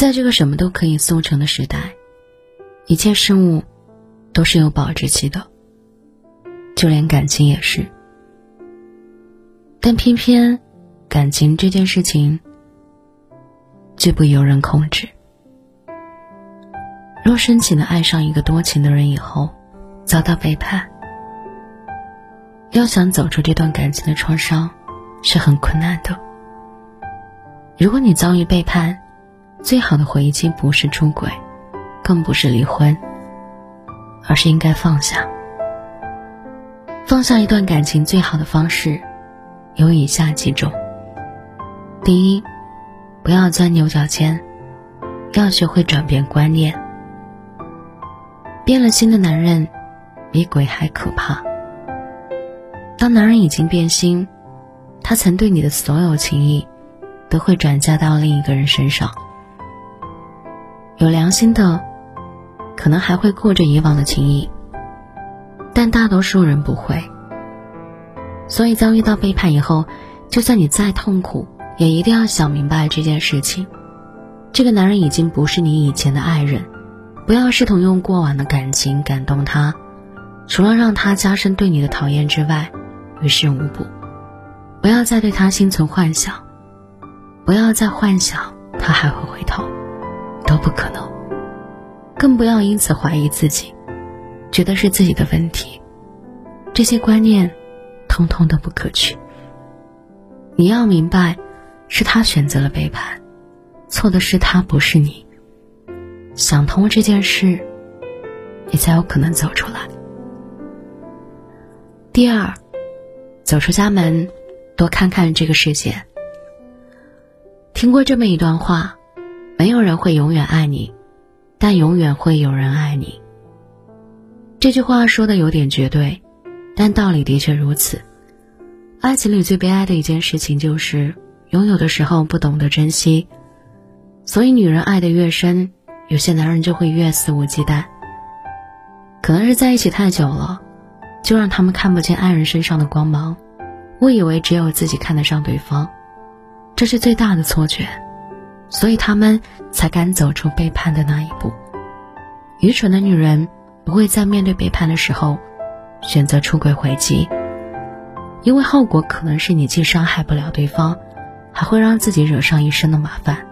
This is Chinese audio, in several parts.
在这个什么都可以速成的时代，一切事物都是有保质期的，就连感情也是。但偏偏感情这件事情，最不由人控制。若深情的爱上一个多情的人以后，遭到背叛，要想走出这段感情的创伤，是很困难的。如果你遭遇背叛，最好的回忆期不是出轨，更不是离婚，而是应该放下。放下一段感情最好的方式，有以下几种：第一，不要钻牛角尖，要学会转变观念。变了心的男人，比鬼还可怕。当男人已经变心，他曾对你的所有情谊，都会转嫁到另一个人身上。有良心的，可能还会过着以往的情谊，但大多数人不会。所以遭遇到背叛以后，就算你再痛苦，也一定要想明白这件事情：这个男人已经不是你以前的爱人，不要试图用过往的感情感动他，除了让他加深对你的讨厌之外，于事无补。不要再对他心存幻想，不要再幻想他还会回头。都不可能，更不要因此怀疑自己，觉得是自己的问题。这些观念，通通都不可取。你要明白，是他选择了背叛，错的是他，不是你。想通这件事，你才有可能走出来。第二，走出家门，多看看这个世界。听过这么一段话。没有人会永远爱你，但永远会有人爱你。这句话说的有点绝对，但道理的确如此。爱情里最悲哀的一件事情就是拥有的时候不懂得珍惜，所以女人爱的越深，有些男人就会越肆无忌惮。可能是在一起太久了，就让他们看不见爱人身上的光芒，误以为只有自己看得上对方，这是最大的错觉。所以他们才敢走出背叛的那一步。愚蠢的女人不会在面对背叛的时候选择出轨回击，因为后果可能是你既伤害不了对方，还会让自己惹上一身的麻烦。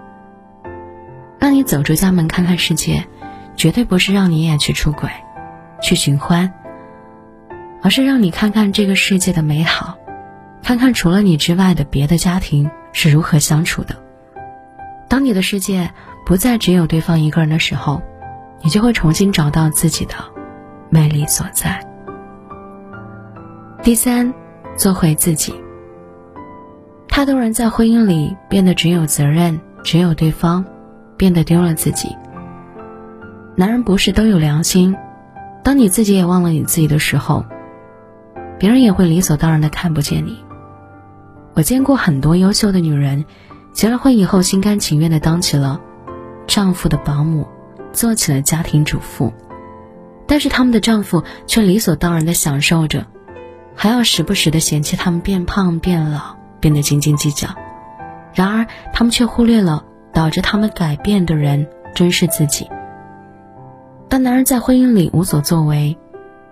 让你走出家门看看世界，绝对不是让你也去出轨、去寻欢，而是让你看看这个世界的美好，看看除了你之外的别的家庭是如何相处的。当你的世界不再只有对方一个人的时候，你就会重新找到自己的魅力所在。第三，做回自己。太多人在婚姻里变得只有责任，只有对方，变得丢了自己。男人不是都有良心？当你自己也忘了你自己的时候，别人也会理所当然的看不见你。我见过很多优秀的女人。结了婚以后，心甘情愿地当起了丈夫的保姆，做起了家庭主妇，但是他们的丈夫却理所当然地享受着，还要时不时地嫌弃他们变胖、变老，变得斤斤计较。然而，他们却忽略了导致他们改变的人正是自己。当男人在婚姻里无所作为，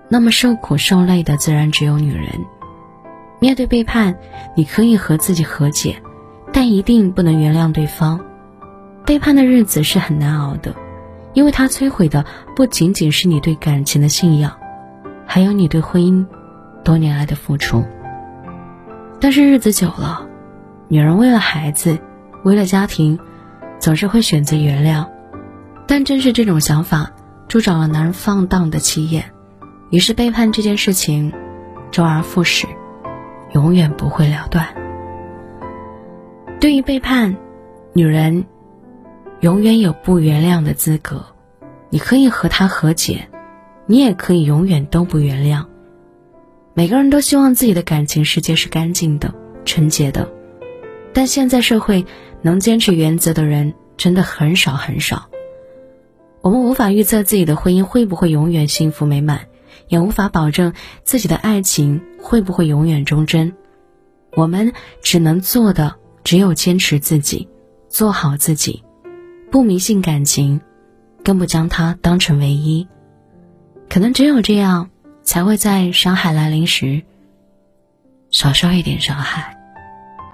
那么受苦受累的自然只有女人。面对背叛，你可以和自己和解。但一定不能原谅对方，背叛的日子是很难熬的，因为它摧毁的不仅仅是你对感情的信仰，还有你对婚姻多年来的付出。但是日子久了，女人为了孩子，为了家庭，总是会选择原谅。但正是这种想法，助长了男人放荡的气焰，于是背叛这件事情，周而复始，永远不会了断。对于背叛，女人永远有不原谅的资格。你可以和他和解，你也可以永远都不原谅。每个人都希望自己的感情世界是干净的、纯洁的，但现在社会能坚持原则的人真的很少很少。我们无法预测自己的婚姻会不会永远幸福美满，也无法保证自己的爱情会不会永远忠贞。我们只能做的。只有坚持自己，做好自己，不迷信感情，更不将它当成唯一。可能只有这样，才会在伤害来临时少受一点伤害。